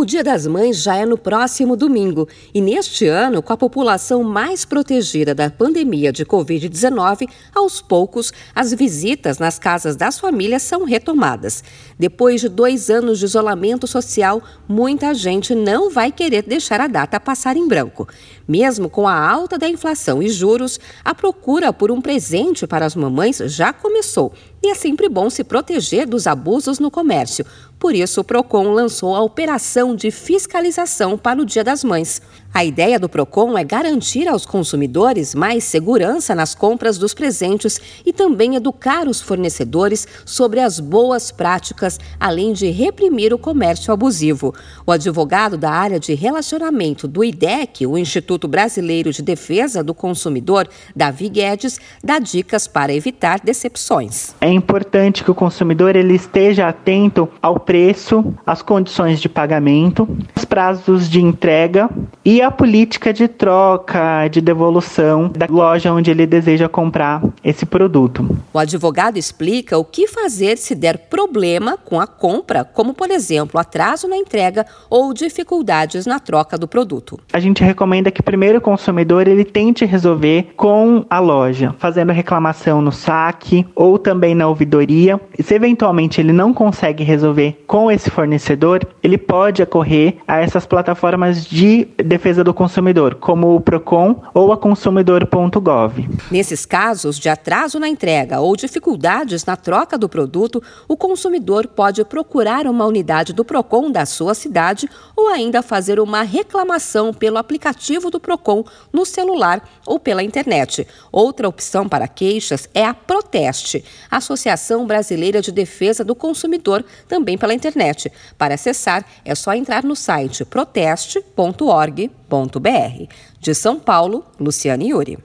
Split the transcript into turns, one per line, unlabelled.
O Dia das Mães já é no próximo domingo e neste ano, com a população mais protegida da pandemia de Covid-19, aos poucos as visitas nas casas das famílias são retomadas. Depois de dois anos de isolamento social, muita gente não vai querer deixar a data passar em branco. Mesmo com a alta da inflação e juros, a procura por um presente para as mamães já começou e é sempre bom se proteger dos abusos no comércio. Por isso, o PROCON lançou a Operação de Fiscalização para o Dia das Mães. A ideia do PROCON é garantir aos consumidores mais segurança nas compras dos presentes e também educar os fornecedores sobre as boas práticas, além de reprimir o comércio abusivo. O advogado da área de relacionamento do IDEC, o Instituto Brasileiro de Defesa do Consumidor, Davi Guedes, dá dicas para evitar decepções.
É importante que o consumidor ele esteja atento ao preço, às condições de pagamento, os prazos de entrega e a política de troca, de devolução da loja onde ele deseja comprar esse produto.
O advogado explica o que fazer se der problema com a compra, como por exemplo, atraso na entrega ou dificuldades na troca do produto.
A gente recomenda que primeiro o consumidor ele tente resolver com a loja, fazendo reclamação no saque ou também na ouvidoria. E se eventualmente ele não consegue resolver com esse fornecedor, ele pode acorrer a essas plataformas de defesa do consumidor, como o Procon ou a consumidor.gov.
Nesses casos de atraso na entrega ou dificuldades na troca do produto, o consumidor pode procurar uma unidade do Procon da sua cidade ou ainda fazer uma reclamação pelo aplicativo do Procon no celular ou pela internet. Outra opção para queixas é a Proteste, Associação Brasileira de Defesa do Consumidor, também pela internet. Para acessar, é só entrar no site proteste.org.br. De São Paulo, Luciane Yuri.